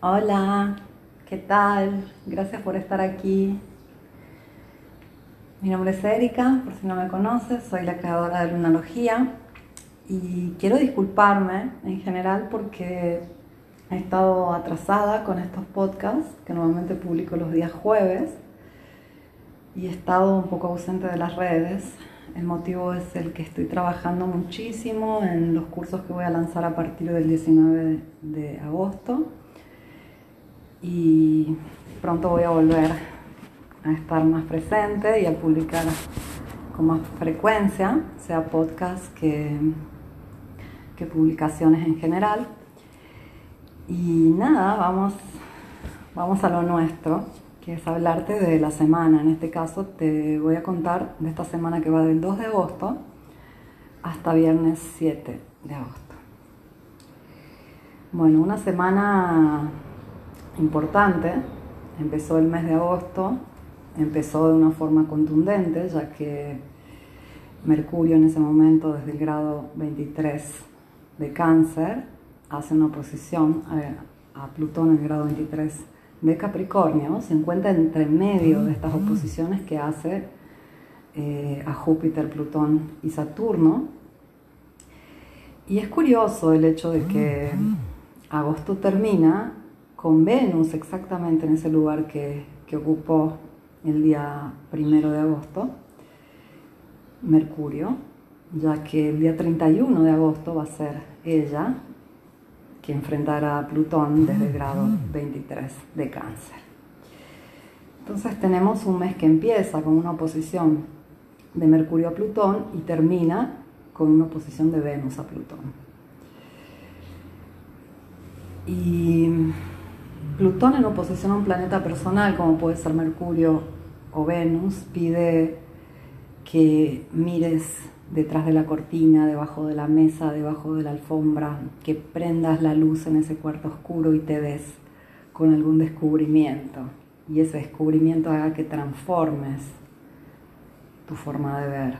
Hola, ¿qué tal? Gracias por estar aquí. Mi nombre es Erika, por si no me conoces, soy la creadora de Lunalogía y quiero disculparme en general porque he estado atrasada con estos podcasts que normalmente publico los días jueves y he estado un poco ausente de las redes. El motivo es el que estoy trabajando muchísimo en los cursos que voy a lanzar a partir del 19 de agosto y pronto voy a volver a estar más presente y a publicar con más frecuencia, sea podcast que, que publicaciones en general. Y nada, vamos, vamos a lo nuestro, que es hablarte de la semana. En este caso te voy a contar de esta semana que va del 2 de agosto hasta viernes 7 de agosto. Bueno, una semana importante. Empezó el mes de agosto, empezó de una forma contundente, ya que Mercurio en ese momento, desde el grado 23 de cáncer, hace una oposición a, Plutón en el grado 23 de Capricornio, se encuentra entre medio de estas oposiciones que hace eh, a Júpiter, Plutón y Saturno. Y es curioso el hecho de que agosto termina con Venus exactamente en ese lugar que, ocupó el día primero de agosto, Mercurio, ya que el día 31 de agosto va a ser ella que enfrentará a Plutón desde el grado 23 de cáncer. Entonces tenemos un mes que empieza con una oposición de Mercurio a Plutón y termina con una oposición de Venus a Plutón. Y Plutón en oposición a un planeta personal como puede ser Mercurio o Venus pide que mires detrás de la cortina, debajo de la mesa, debajo de la alfombra, que prendas la luz en ese cuarto oscuro y te des con algún descubrimiento. Y ese descubrimiento haga que transformes tu forma de ver.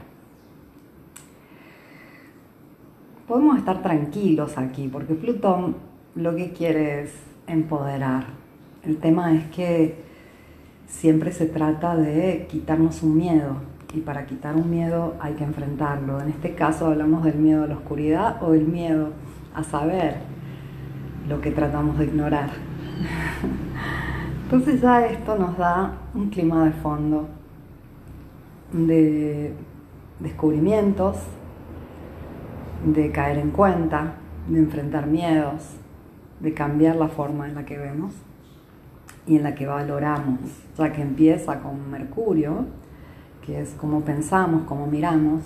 Podemos estar tranquilos aquí porque Plutón lo que quiere es empoderar. El tema es que siempre se trata de quitarnos un miedo y para quitar un miedo hay que enfrentarlo. En este caso hablamos del miedo a la oscuridad o del miedo a saber lo que tratamos de ignorar. Entonces ya esto nos da un clima de fondo de descubrimientos, de caer en cuenta, de enfrentar miedos, de cambiar la forma en la que vemos y en la que valoramos, ya que empieza con Mercurio, que es como pensamos, como miramos,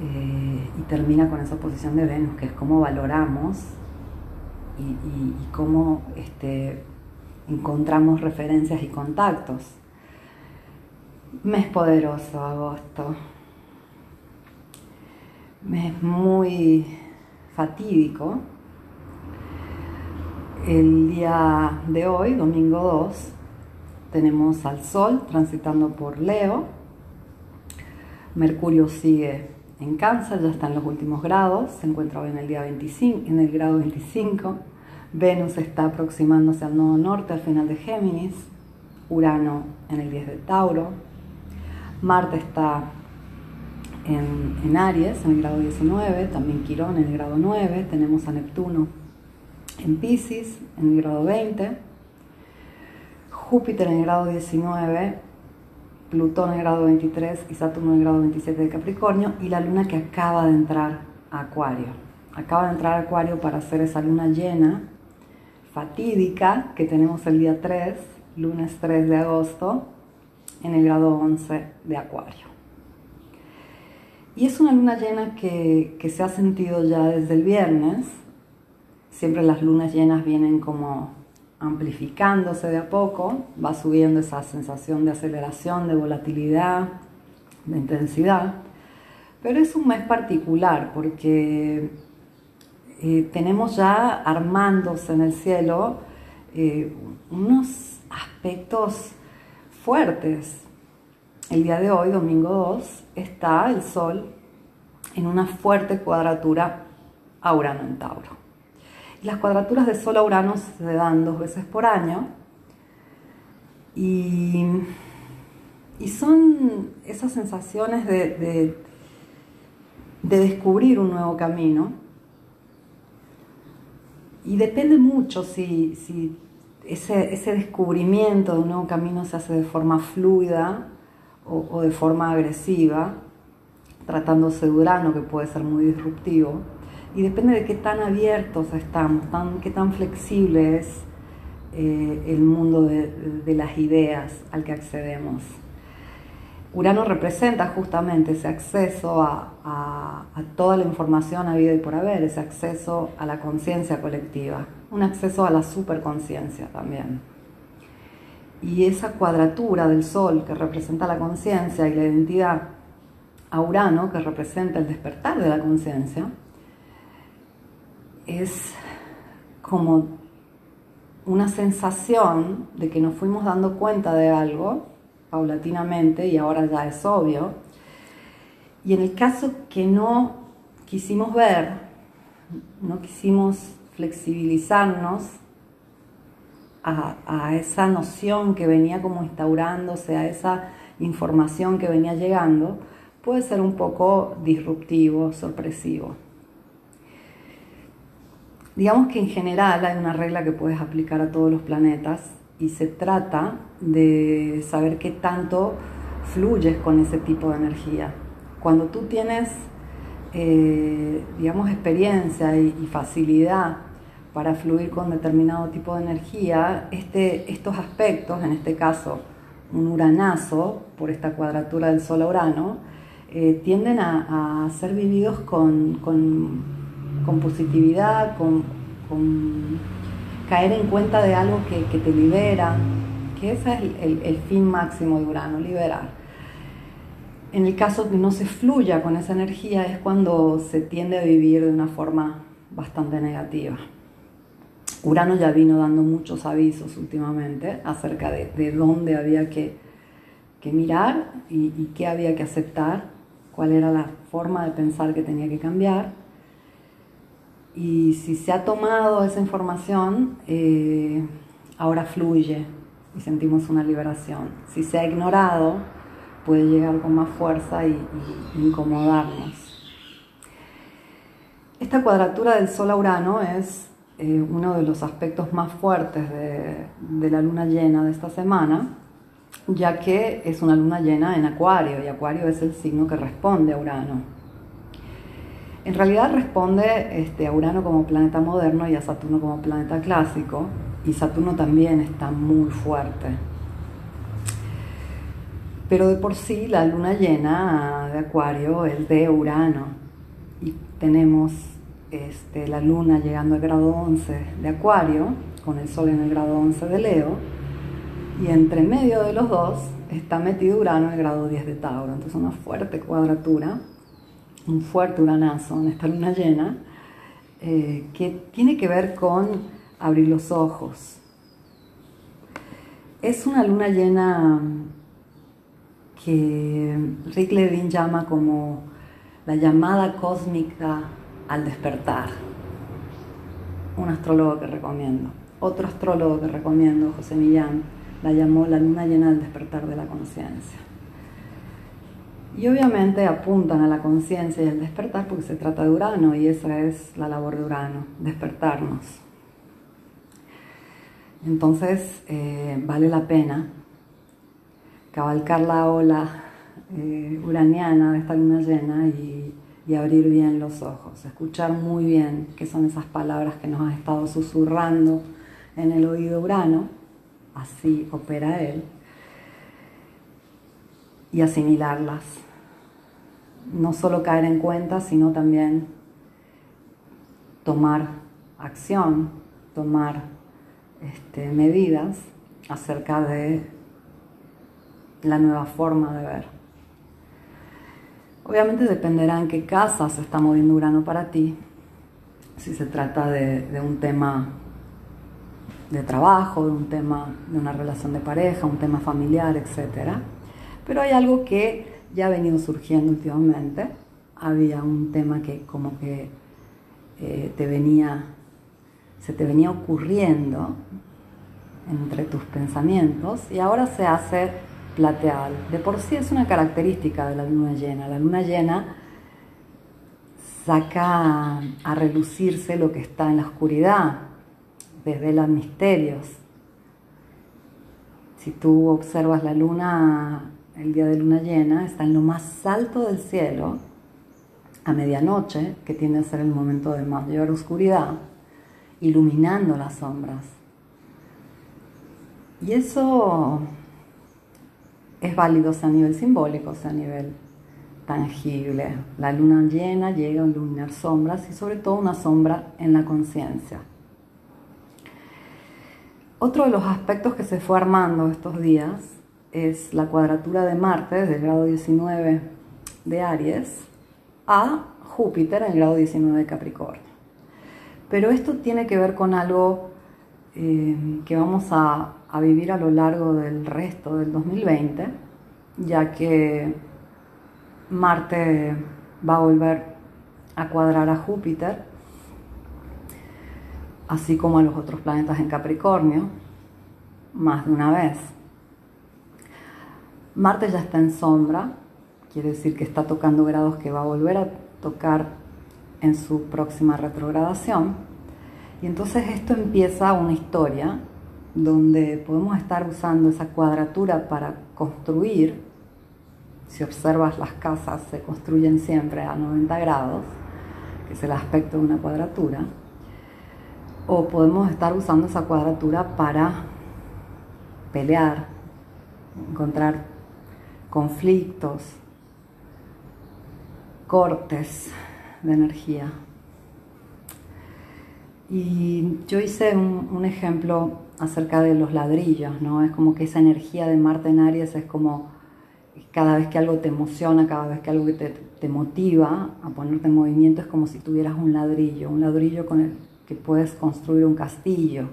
eh, y termina con esa posición de Venus, que es cómo valoramos y, cómo este, encontramos referencias y contactos. Mes poderoso, agosto. Mes muy fatídico, el día de hoy, domingo 2, tenemos al Sol transitando por Leo. Mercurio sigue en Cáncer, ya está en los últimos grados, se encuentra hoy en el, día 25, en el grado 25. Venus está aproximándose al nodo norte, al final de Géminis. Urano en el 10 de Tauro. Marte está en, en Aries, en el grado 19. También Quirón en el grado 9. Tenemos a Neptuno en Pisces, en el grado 20, Júpiter en el grado 19, Plutón en el grado 23 y Saturno en el grado 27 de Capricornio y la luna que acaba de entrar a Acuario. Acaba de entrar a Acuario para hacer esa luna llena fatídica que tenemos el día 3, lunes 3 de agosto, en el grado 11 de Acuario. Y es una luna llena que, que se ha sentido ya desde el viernes, siempre las lunas llenas vienen como amplificándose de a poco, va subiendo esa sensación de aceleración, de volatilidad, de intensidad, pero es un mes particular porque eh, tenemos ya armándose en el cielo eh, unos aspectos fuertes. El día de hoy, domingo 2, está el Sol en una fuerte cuadratura a en Tauro. Las cuadraturas de Sol a Urano se dan dos veces por año y, son esas sensaciones de, de, descubrir un nuevo camino. Y depende mucho si, si ese, ese, descubrimiento de un nuevo camino se hace de forma fluida o, o de forma agresiva, tratándose de Urano, que puede ser muy disruptivo y depende de qué tan abiertos estamos, tan, qué tan flexible es eh, el mundo de, las ideas al que accedemos. Urano representa justamente ese acceso a, toda la información a vida y por haber, ese acceso a la conciencia colectiva, un acceso a la superconciencia también. Y esa cuadratura del Sol que representa la conciencia y la identidad a Urano que representa el despertar de la conciencia, es como una sensación de que nos fuimos dando cuenta de algo paulatinamente y ahora ya es obvio. Y en el caso que no quisimos ver, no quisimos flexibilizarnos a, a, esa noción que venía como instaurándose, a esa información que venía llegando, puede ser un poco disruptivo, sorpresivo. Digamos que en general hay una regla que puedes aplicar a todos los planetas y se trata de saber qué tanto fluyes con ese tipo de energía. Cuando tú tienes, eh, digamos, experiencia y, facilidad para fluir con determinado tipo de energía, este, estos aspectos, en este caso un uranazo, por esta cuadratura del Sol a Urano, eh, tienden a, ser vividos con con positividad, con, caer en cuenta de algo que, te libera, que ese es el, fin máximo de Urano, liberar. En el caso que no se fluya con esa energía es cuando se tiende a vivir de una forma bastante negativa. Urano ya vino dando muchos avisos últimamente acerca de, dónde había que, mirar y, y qué había que aceptar, cuál era la forma de pensar que tenía que cambiar. Y si se ha tomado esa información, eh, ahora fluye y sentimos una liberación. Si se ha ignorado, puede llegar con más fuerza y, incomodarnos. Esta cuadratura del Sol a Urano es eh, uno de los aspectos más fuertes de, de la luna llena de esta semana, ya que es una luna llena en Acuario y Acuario es el signo que responde a Urano. En realidad responde este, a Urano como planeta moderno y a Saturno como planeta clásico, y Saturno también está muy fuerte. Pero de por sí la luna llena de Acuario es de Urano, y tenemos este, la luna llegando al grado 11 de Acuario, con el Sol en el grado 11 de Leo, y entre medio de los dos está metido Urano en el grado 10 de Tauro, entonces una fuerte cuadratura un fuerte uranazo en esta luna llena, eh, que tiene que ver con abrir los ojos. Es una luna llena que Rick Levin llama como la llamada cósmica al despertar. Un astrólogo que recomiendo. Otro astrólogo que recomiendo, José Millán, la llamó la luna llena al despertar de la conciencia. Y obviamente apuntan a la conciencia y al despertar porque se trata de Urano y esa es la labor de Urano, despertarnos. Entonces eh, vale la pena cabalcar la ola eh, uraniana de esta luna llena y, y abrir bien los ojos, escuchar muy bien qué son esas palabras que nos ha estado susurrando en el oído Urano, así opera él, y asimilarlas no solo caer en cuenta, sino también tomar acción, tomar este, medidas acerca de la nueva forma de ver. Obviamente dependerá en qué casa se está moviendo Urano para ti, si se trata de, un tema de trabajo, de un tema de una relación de pareja, un tema familiar, etc. Pero hay algo que ya ha venido surgiendo últimamente. Había un tema que como que eh, te venía se te venía ocurriendo entre tus pensamientos y ahora se hace plateado. De por sí es una característica de la luna llena. La luna llena saca a relucirse lo que está en la oscuridad, desvela misterios. Si tú observas la luna el día de luna llena, está en lo más alto del cielo, a medianoche, que tiende a ser el momento de mayor oscuridad, iluminando las sombras. Y eso es válido a nivel simbólico, a nivel tangible. La luna llena llega a iluminar sombras y sobre todo una sombra en la conciencia. Otro de los aspectos que se fue armando estos días es la cuadratura de Marte desde el grado 19 de Aries a Júpiter en el grado 19 de Capricornio. Pero esto tiene que ver con algo eh, que vamos a, a vivir a lo largo del resto del 2020, ya que Marte va a volver a cuadrar a Júpiter, así como a los otros planetas en Capricornio, más de una vez. Marte ya está en sombra, quiere decir que está tocando grados que va a volver a tocar en su próxima retrogradación. Y entonces esto empieza una historia donde podemos estar usando esa cuadratura para construir si observas las casas se construyen siempre a 90 grados, que es el aspecto de una cuadratura, o podemos estar usando esa cuadratura para pelear, encontrar conflictos, cortes de energía. Y yo hice un, ejemplo acerca de los ladrillos, ¿no? Es como que esa energía de Marte en Aries es como cada vez que algo te emociona, cada vez que algo te, motiva a ponerte en movimiento, es como si tuvieras un ladrillo, un ladrillo con el que puedes construir un castillo,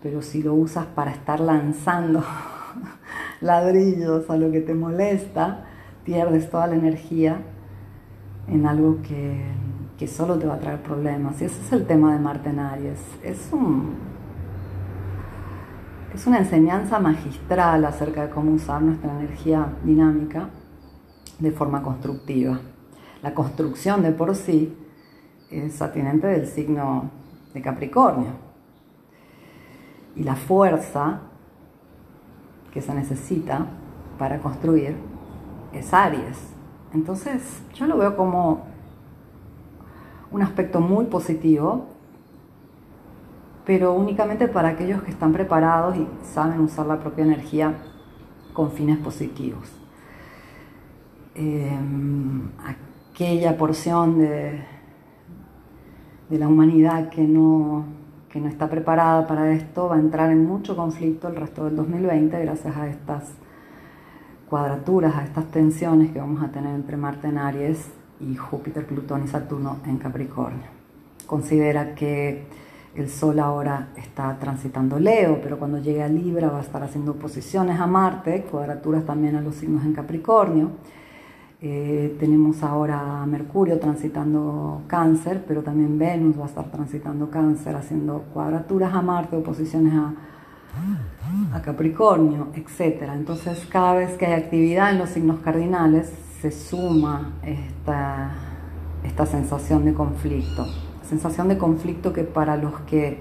pero si lo usas para estar lanzando ladrillos a lo que te molesta, pierdes toda la energía en algo que, que solo te va a traer problemas. Y ese es el tema de Marte en Aries. Es un, es una enseñanza magistral acerca de cómo usar nuestra energía dinámica de forma constructiva. La construcción de por sí es atinente del signo de Capricornio. Y la fuerza que se necesita para construir es Aries. Entonces yo lo veo como un aspecto muy positivo pero únicamente para aquellos que están preparados y saben usar la propia energía con fines positivos. Em, aquella porción de, de la humanidad que no, que no está preparada para esto va a entrar en mucho conflicto el resto del 2020 gracias a estas cuadraturas, a estas tensiones que vamos a tener entre Marte en Aries y Júpiter, Plutón y Saturno en Capricornio. Considera que el Sol ahora está transitando Leo, pero cuando llegue a Libra va a estar haciendo posiciones a Marte, cuadraturas también a los signos en Capricornio. Eh, tenemos ahora a Mercurio transitando Cáncer, pero también Venus va a estar transitando Cáncer, haciendo cuadraturas a Marte, oposiciones a, Capricornio, etc. Entonces, cada vez que hay actividad en los signos cardinales, se suma esta, esta sensación de conflicto sensación de conflicto que para los que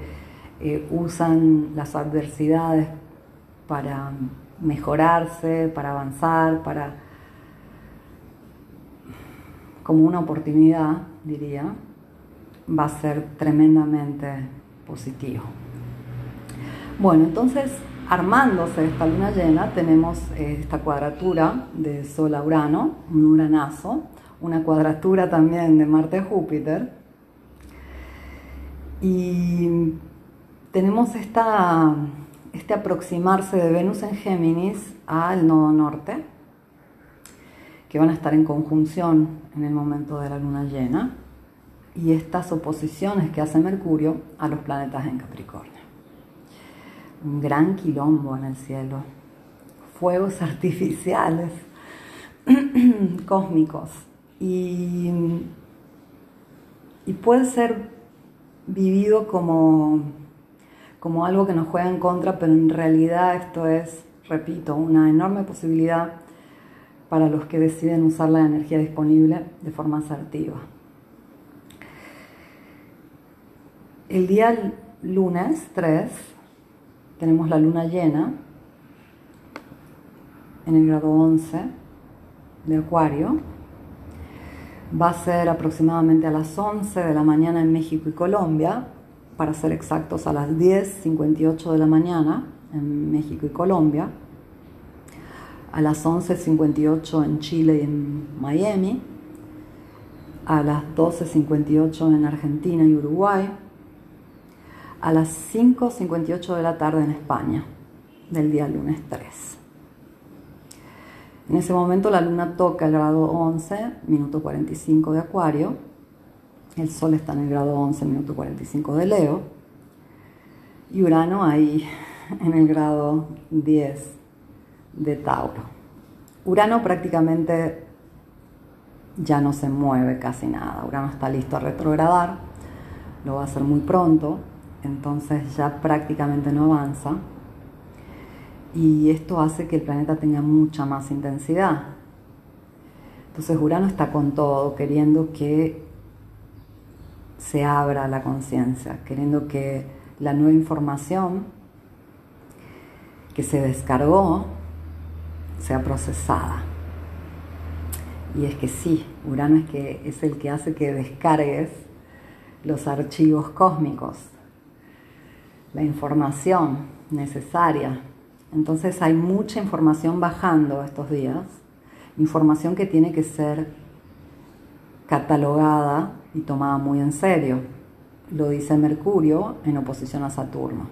eh, usan las adversidades para mejorarse, para avanzar, para como una oportunidad, diría, va a ser tremendamente positivo. Bueno, entonces, armándose esta luna llena, tenemos eh, esta cuadratura de Sol a Urano, un uranazo, una cuadratura también de Marte-Júpiter, y tenemos esta, este aproximarse de Venus en Géminis al nodo norte, que van a estar en conjunción en el momento de la luna llena, y estas oposiciones que hace Mercurio a los planetas en Capricornio. Un gran quilombo en el cielo, fuegos artificiales cósmicos, y, y puede ser vivido como como algo que nos juega en contra, pero en realidad esto es, repito, una enorme posibilidad para los que deciden usar la energía disponible de forma asertiva. El día lunes 3 tenemos la luna llena en el grado 11 de Acuario. Va a ser aproximadamente a las 11 de la mañana en México y Colombia, para ser exactos a las 10.58 de la mañana en México y Colombia, a las 11.58 en Chile y en Miami, a las 12.58 en Argentina y Uruguay, a las 5.58 de la tarde en España, del día lunes 3. En ese momento la luna toca el grado 11, minuto 45 de Acuario, el Sol está en el grado 11, minuto 45 de Leo, y Urano ahí en el grado 10 de Tauro. Urano prácticamente ya no se mueve casi nada, Urano está listo a retrogradar, lo va a hacer muy pronto, entonces ya prácticamente no avanza. Y esto hace que el planeta tenga mucha más intensidad. Entonces Urano está con todo, queriendo que se abra la conciencia, queriendo que la nueva información que se descargó sea procesada. Y es que sí, Urano es, que es el que hace que descargues los archivos cósmicos la información necesaria. Entonces hay mucha información bajando estos días, información que tiene que ser catalogada y tomada muy en serio. Lo dice Mercurio en oposición a Saturno,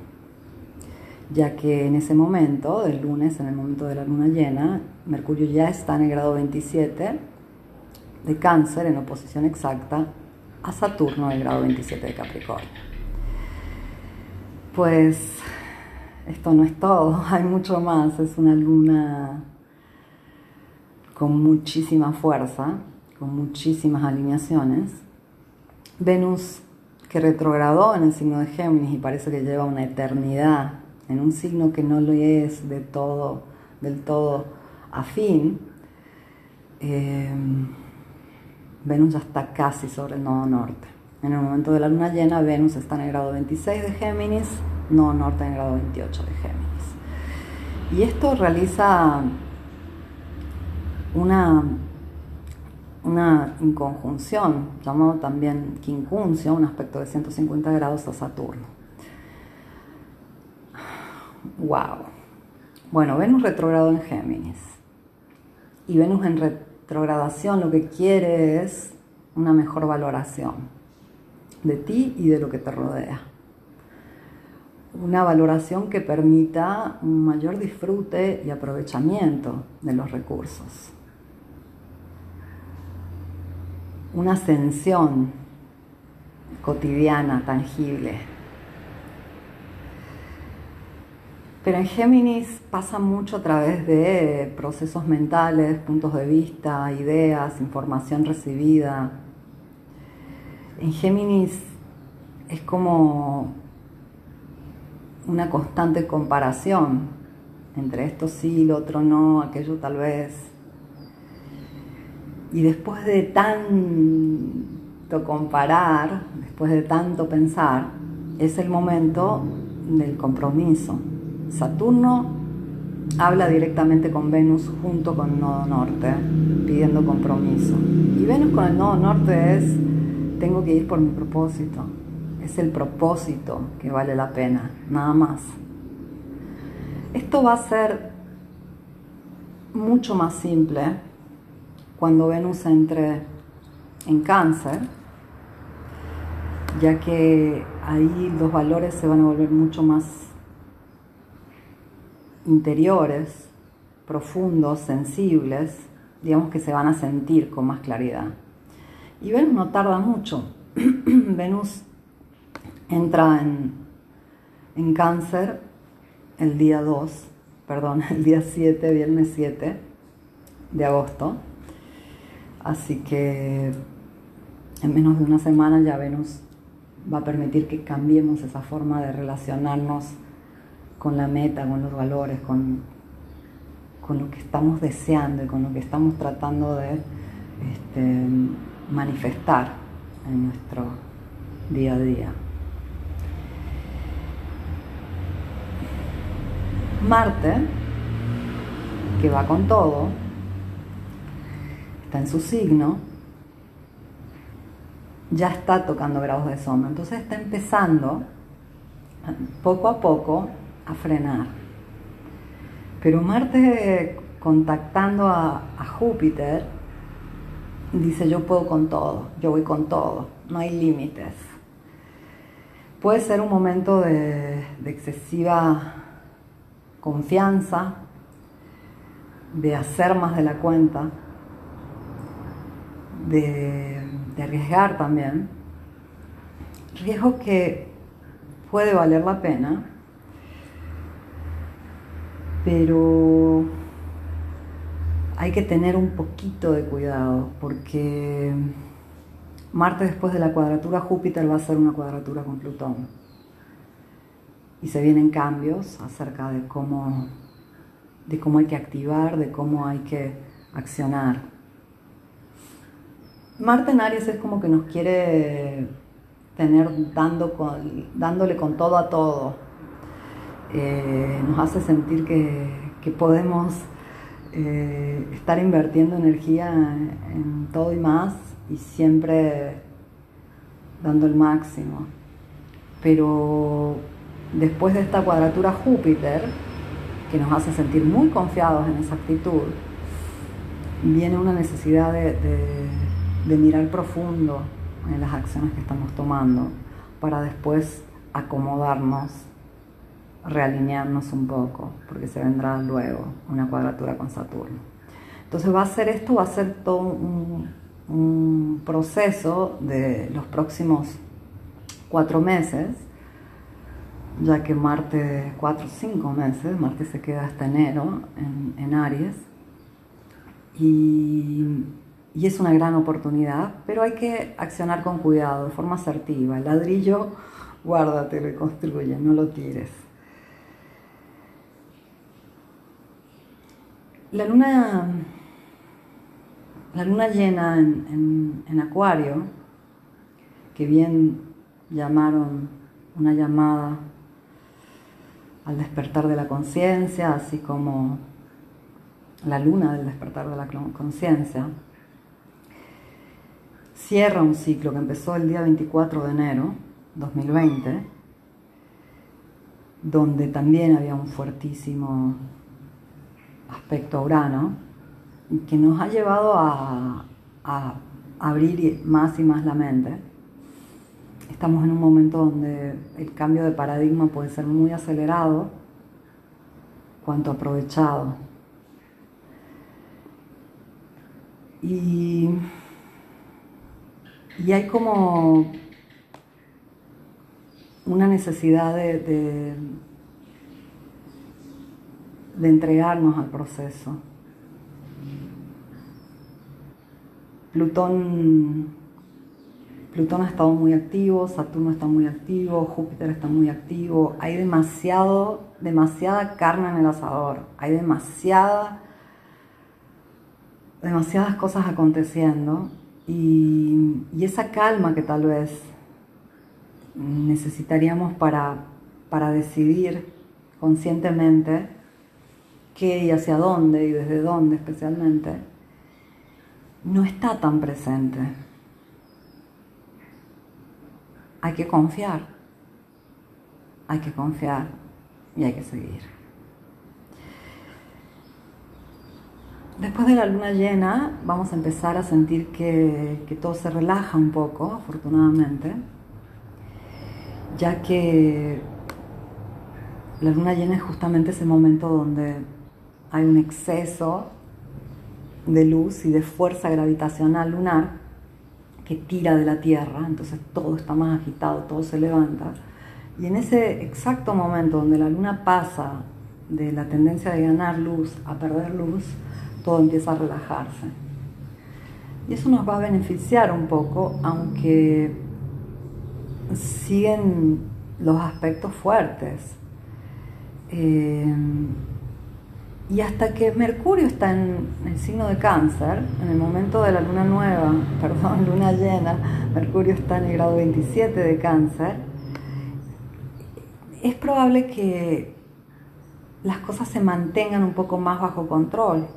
ya que en ese momento, del lunes, en el momento de la luna llena, Mercurio ya está en el grado 27 de cáncer en oposición exacta a Saturno en el grado 27 de Capricornio. Pues esto no es todo, hay mucho más, es una luna con muchísima fuerza, con muchísimas alineaciones. Venus que retrogradó en el signo de Géminis y parece que lleva una eternidad en un signo que no lo es de todo, del todo afín. Eh, Venus ya está casi sobre el nodo norte. En el momento de la luna llena, Venus está en el grado 26 de Géminis, no norte en el grado 28 de Géminis. Y esto realiza una, una inconjunción, llamado también quincuncio, un aspecto de 150 grados a Saturno. ¡Wow! Bueno, Venus retrogrado en Géminis. Y Venus en retrogradación lo que quiere es una mejor valoración de ti y de lo que te rodea. Una valoración que permita un mayor disfrute y aprovechamiento de los recursos. Una ascensión cotidiana, tangible. Pero en Géminis pasa mucho a través de procesos mentales, puntos de vista, ideas, información recibida, en Géminis es como una constante comparación entre esto sí, lo otro no, aquello tal vez. Y después de tanto comparar, después de tanto pensar, es el momento del compromiso. Saturno habla directamente con Venus junto con el nodo norte, pidiendo compromiso. Y Venus con el nodo norte es tengo que ir por mi propósito. Es el propósito que vale la pena, nada más. Esto va a ser mucho más simple cuando Venus entre en cáncer, ya que ahí los valores se van a volver mucho más interiores, profundos, sensibles, digamos que se van a sentir con más claridad. Y Venus no tarda mucho. Venus entra en, cáncer el día 2, perdón, el día 7, viernes 7 de agosto. Así que en menos de una semana ya Venus va a permitir que cambiemos esa forma de relacionarnos con la meta, con los valores, con, con lo que estamos deseando y con lo que estamos tratando de este, manifestar en nuestro día a día. Marte, que va con todo, está en su signo, ya está tocando grados de sombra, entonces está empezando poco a poco a frenar. Pero Marte contactando a, Júpiter dice yo puedo con todo, yo voy con todo, no hay límites. Puede ser un momento de, excesiva confianza, de hacer más de la cuenta, de, de arriesgar también. Riesgo que puede valer la pena, pero hay que tener un poquito de cuidado porque Marte después de la cuadratura Júpiter va a ser una cuadratura con Plutón. Y se vienen cambios acerca de cómo, de cómo hay que activar, de cómo hay que accionar. Marte en Aries es como que nos quiere tener dando dándole con todo a todo, eh, nos hace sentir que, podemos eh, estar invirtiendo energía en, todo y más y siempre dando el máximo. Pero después de esta cuadratura Júpiter, que nos hace sentir muy confiados en esa actitud, viene una necesidad de mirar profundo en las acciones que estamos tomando para después acomodarnos realinearnos un poco, porque se vendrá luego una cuadratura con Saturno. Entonces va a ser esto, va a ser todo un, proceso de los próximos cuatro meses, ya que Marte, cuatro o cinco meses, Marte se queda hasta enero en, Aries, y, y, es una gran oportunidad, pero hay que accionar con cuidado, de forma asertiva. El ladrillo, guárdate, reconstruye, no lo tires. La luna, la luna llena en, Acuario, que bien llamaron una llamada al despertar de la conciencia, así como la luna del despertar de la conciencia, cierra un ciclo que empezó el día 24 de enero 2020, donde también había un fuertísimo aspecto Urano, que nos ha llevado a, abrir más y más la mente. Estamos en un momento donde el cambio de paradigma puede ser muy acelerado cuanto aprovechado. Y, hay como una necesidad de entregarnos al proceso. Plutón, Plutón ha estado muy activo, Saturno está muy activo, Júpiter está muy activo, hay demasiado, demasiada carne en el asador, hay demasiada, demasiadas cosas aconteciendo y, y esa calma que tal vez necesitaríamos para, para decidir conscientemente qué y hacia dónde y desde dónde especialmente, no está tan presente. Hay que confiar, hay que confiar y hay que seguir. Después de la luna llena vamos a empezar a sentir que, todo se relaja un poco, afortunadamente, ya que la luna llena es justamente ese momento donde hay un exceso de luz y de fuerza gravitacional lunar que tira de la Tierra, entonces todo está más agitado, todo se levanta. Y en ese exacto momento donde la luna pasa de la tendencia de ganar luz a perder luz, todo empieza a relajarse. Y eso nos va a beneficiar un poco, aunque siguen los aspectos fuertes. Eh, y hasta que Mercurio está en el signo de cáncer, en el momento de la luna nueva, perdón, luna llena, Mercurio está en el grado 27 de cáncer, es probable que las cosas se mantengan un poco más bajo control,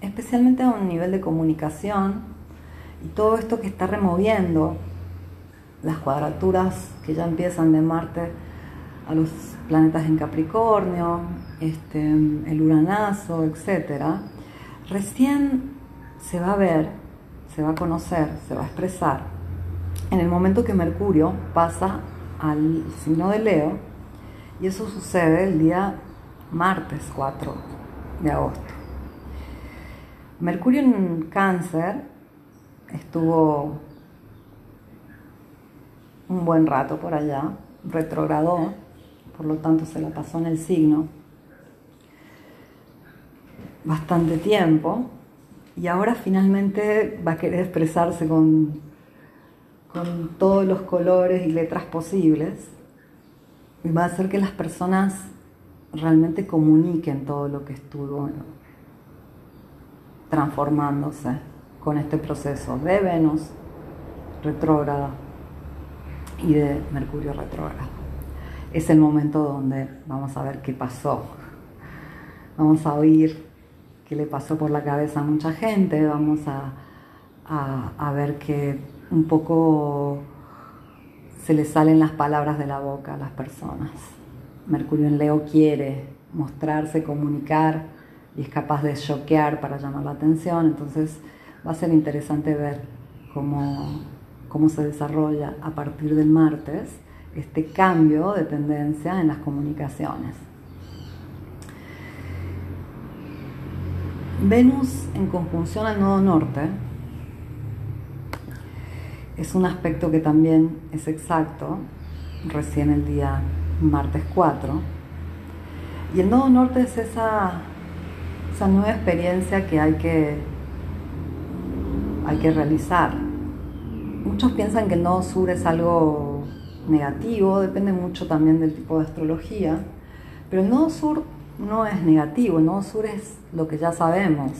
especialmente a un nivel de comunicación y todo esto que está removiendo las cuadraturas que ya empiezan de Marte a los planetas en Capricornio, este, el uranazo, etc., recién se va a ver, se va a conocer, se va a expresar en el momento que Mercurio pasa al signo de Leo, y eso sucede el día martes 4 de agosto. Mercurio en cáncer estuvo un buen rato por allá, retrogradó, por lo tanto se la pasó en el signo bastante tiempo y ahora finalmente va a querer expresarse con, con todos los colores y letras posibles y va a hacer que las personas realmente comuniquen todo lo que estuvo transformándose con este proceso de Venus retrógrada y de Mercurio retrógrado. Es el momento donde vamos a ver qué pasó. Vamos a oír qué le pasó por la cabeza a mucha gente, vamos a, a, ver que un poco se le salen las palabras de la boca a las personas. Mercurio en Leo quiere mostrarse, comunicar y es capaz de choquear para llamar la atención, entonces va a ser interesante ver cómo, cómo se desarrolla a partir del martes este cambio de tendencia en las comunicaciones. Venus en conjunción al nodo norte es un aspecto que también es exacto, recién el día martes 4. Y el nodo norte es esa, esa nueva experiencia que hay que, hay que realizar. Muchos piensan que el nodo sur es algo negativo, depende mucho también del tipo de astrología, pero el nodo sur no es negativo, el nodo sur es lo que ya sabemos.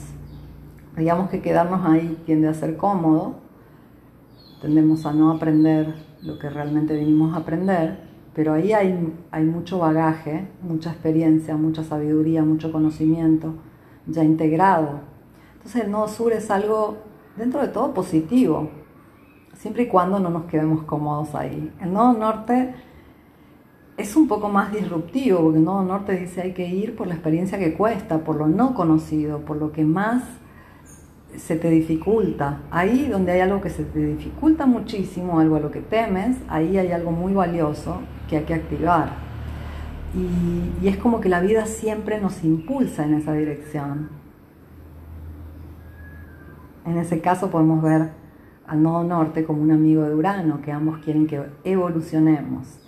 Digamos que quedarnos ahí tiende a ser cómodo, tendemos a no aprender lo que realmente vinimos a aprender, pero ahí hay, hay mucho bagaje, mucha experiencia, mucha sabiduría, mucho conocimiento ya integrado. Entonces el nodo sur es algo dentro de todo positivo, siempre y cuando no nos quedemos cómodos ahí. El nodo norte es un poco más disruptivo, porque el nodo norte dice hay que ir por la experiencia que cuesta, por lo no conocido, por lo que más se te dificulta. Ahí donde hay algo que se te dificulta muchísimo, algo a lo que temes, ahí hay algo muy valioso que hay que activar. Y, y es como que la vida siempre nos impulsa en esa dirección. En ese caso podemos ver al nodo norte como un amigo de Urano, que ambos quieren que evolucionemos.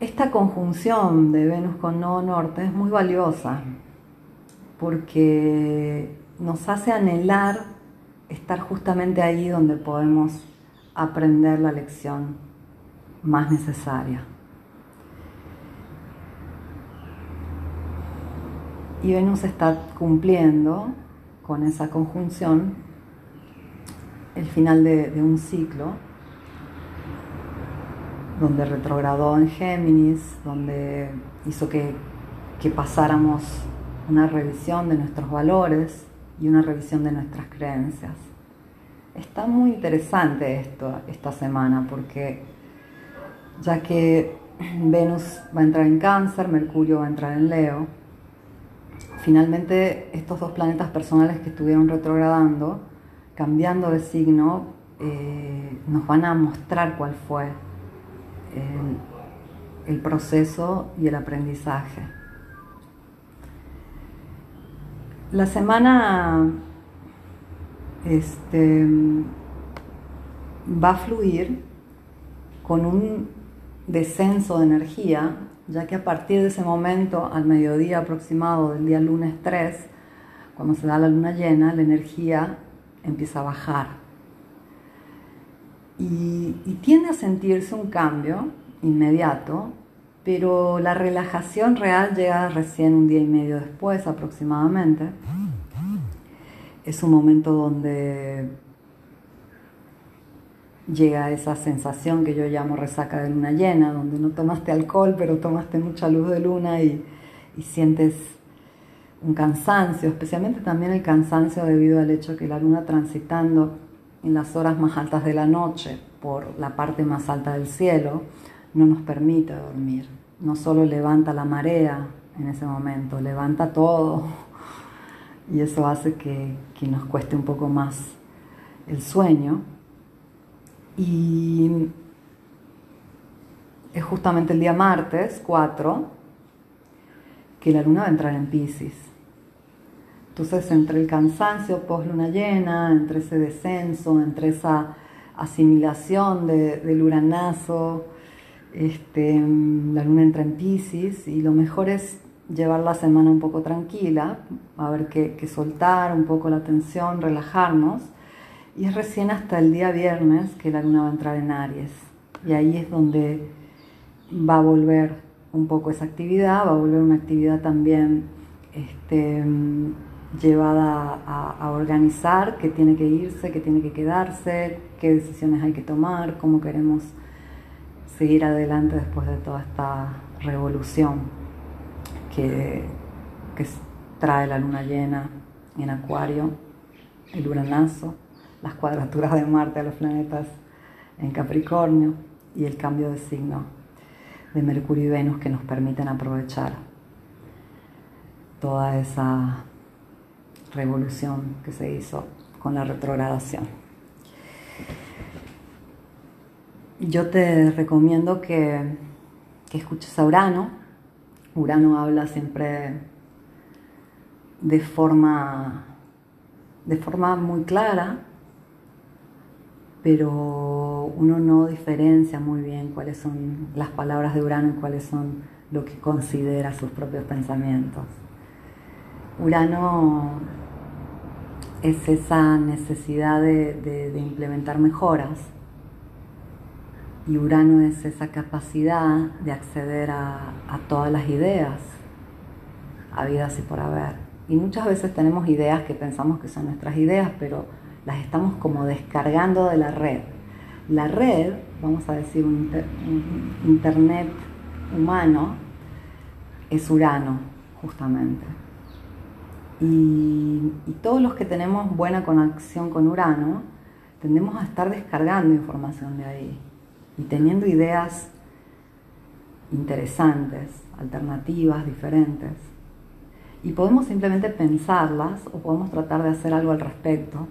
Esta conjunción de Venus con nodo norte es muy valiosa porque nos hace anhelar estar justamente ahí donde podemos aprender la lección más necesaria. Y Venus está cumpliendo con esa conjunción el final de, un ciclo donde retrogradó en Géminis, donde hizo que, que pasáramos una revisión de nuestros valores, y una revisión de nuestras creencias. Está muy interesante esto esta semana porque ya que Venus va a entrar en cáncer, Mercurio va a entrar en Leo, finalmente estos dos planetas personales que estuvieron retrogradando, cambiando de signo, eh, nos van a mostrar cuál fue el proceso y el aprendizaje. La semana este, va a fluir con un descenso de energía, ya que a partir de ese momento, al mediodía aproximado del día lunes 3, cuando se da la luna llena, la energía empieza a bajar. y, tiende a sentirse un cambio inmediato, pero la relajación real llega recién un día y medio después aproximadamente. Es un momento donde llega esa sensación que yo llamo resaca de luna llena, donde no tomaste alcohol, pero tomaste mucha luz de luna y, sientes un cansancio, especialmente también el cansancio debido al hecho que la luna transitando en las horas más altas de la noche por la parte más alta del cielo no nos permite dormir. No solo levanta la marea en ese momento, levanta todo y eso hace que, que nos cueste un poco más el sueño y es justamente el día martes 4 que la luna va a entrar en Pisces. Entonces, entre el cansancio post luna llena, entre ese descenso, entre esa asimilación del uranazo, este, la luna entra en Pisces y lo mejor es llevar la semana un poco tranquila, a ver que, soltar un poco la tensión, relajarnos y es recién hasta el día viernes que la luna va a entrar en Aries. Y ahí es donde va a volver un poco esa actividad, va a volver una actividad también este, llevada a, organizar, que tiene que irse, que tiene que quedarse, qué decisiones hay que tomar, cómo queremos seguir adelante después de toda esta revolución que, que trae la luna llena en Acuario, el uranazo las cuadraturas de Marte a los planetas en Capricornio y el cambio de signo de Mercurio y Venus que nos permiten aprovechar toda esa revolución que se hizo con la retrogradación. Yo te recomiendo que, que escuches a Urano. Urano habla siempre de forma, de forma muy clara pero uno no diferencia muy bien cuáles son las palabras de Urano y cuáles son lo que considera sus propios pensamientos. Urano es esa necesidad de, implementar mejoras y Urano es esa capacidad de acceder a, todas las ideas, habidas y por haber. Y muchas veces tenemos ideas que pensamos que son nuestras ideas, pero las estamos como descargando de la red. La red, vamos a decir un, Internet humano, es Urano, justamente. Y, todos los que tenemos buena conexión con Urano, tendemos a estar descargando información de ahí y teniendo ideas interesantes, alternativas, diferentes. Y podemos simplemente pensarlas o podemos tratar de hacer algo al respecto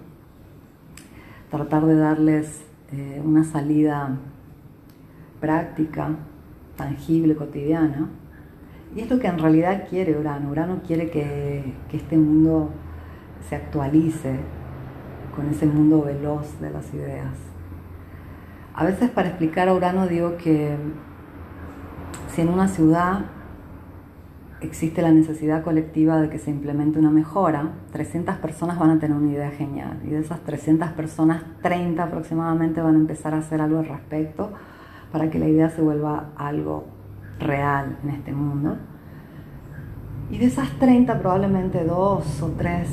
tratar de darles eh, una salida práctica, tangible, cotidiana. Y es lo que en realidad quiere Urano. Urano quiere que, este mundo se actualice con ese mundo veloz de las ideas. A veces para explicar a Urano digo que si en una ciudad existe la necesidad colectiva de que se implemente una mejora, 300 personas van a tener una idea genial y de esas 300 personas, 30 aproximadamente van a empezar a hacer algo al respecto para que la idea se vuelva algo real en este mundo. Y de esas 30 probablemente dos o tres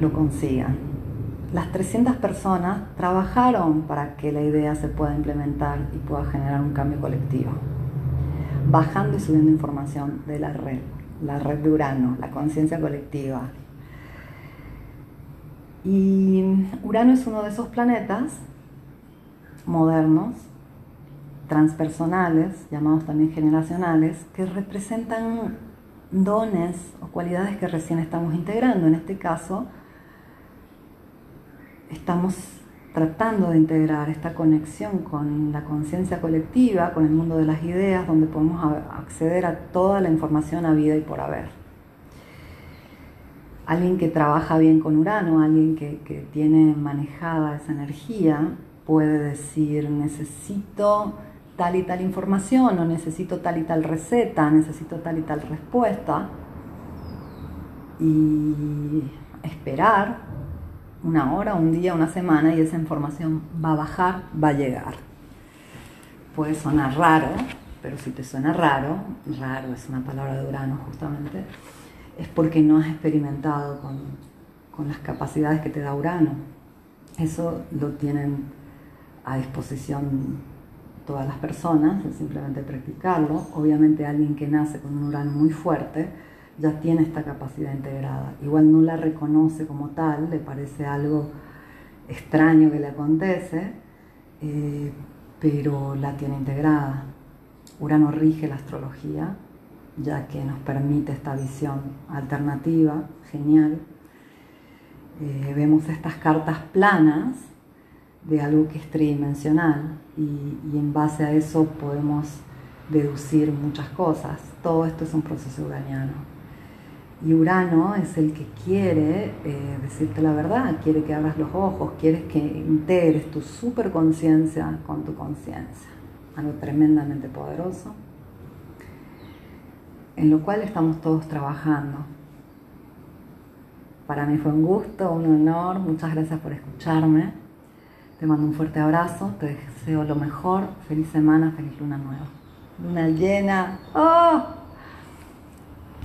lo consigan. Las 300 personas trabajaron para que la idea se pueda implementar y pueda generar un cambio colectivo bajando y subiendo información de la red, la red de Urano, la conciencia colectiva. Y Urano es uno de esos planetas modernos, transpersonales, llamados también generacionales, que representan dones o cualidades que recién estamos integrando. En este caso, estamos tratando de integrar esta conexión con la conciencia colectiva, con el mundo de las ideas, donde podemos acceder a toda la información a vida y por haber. Alguien que trabaja bien con Urano, alguien que, que tiene manejada esa energía, puede decir, necesito tal y tal información o necesito tal y tal receta, necesito tal y tal respuesta y esperar una hora, un día, una semana y esa información va a bajar, va a llegar. Puede sonar raro, pero si te suena raro, raro es una palabra de Urano justamente, es porque no has experimentado con, con las capacidades que te da Urano. Eso lo tienen a disposición todas las personas, es simplemente practicarlo. Obviamente alguien que nace con un Urano muy fuerte ya tiene esta capacidad integrada. Igual no la reconoce como tal, le parece algo extraño que le acontece, eh, pero la tiene integrada. Urano rige la astrología, ya que nos permite esta visión alternativa, genial. Eh, vemos estas cartas planas de algo que es tridimensional y, y, en base a eso podemos deducir muchas cosas. Todo esto es un proceso uraniano. Y Urano es el que quiere eh, decirte la verdad, quiere que abras los ojos, quiere que integres tu superconciencia con tu conciencia. Algo tremendamente poderoso, en lo cual estamos todos trabajando. Para mí fue un gusto, un honor, muchas gracias por escucharme. Te mando un fuerte abrazo, te deseo lo mejor, feliz semana, feliz luna nueva. Luna llena. ¡Oh!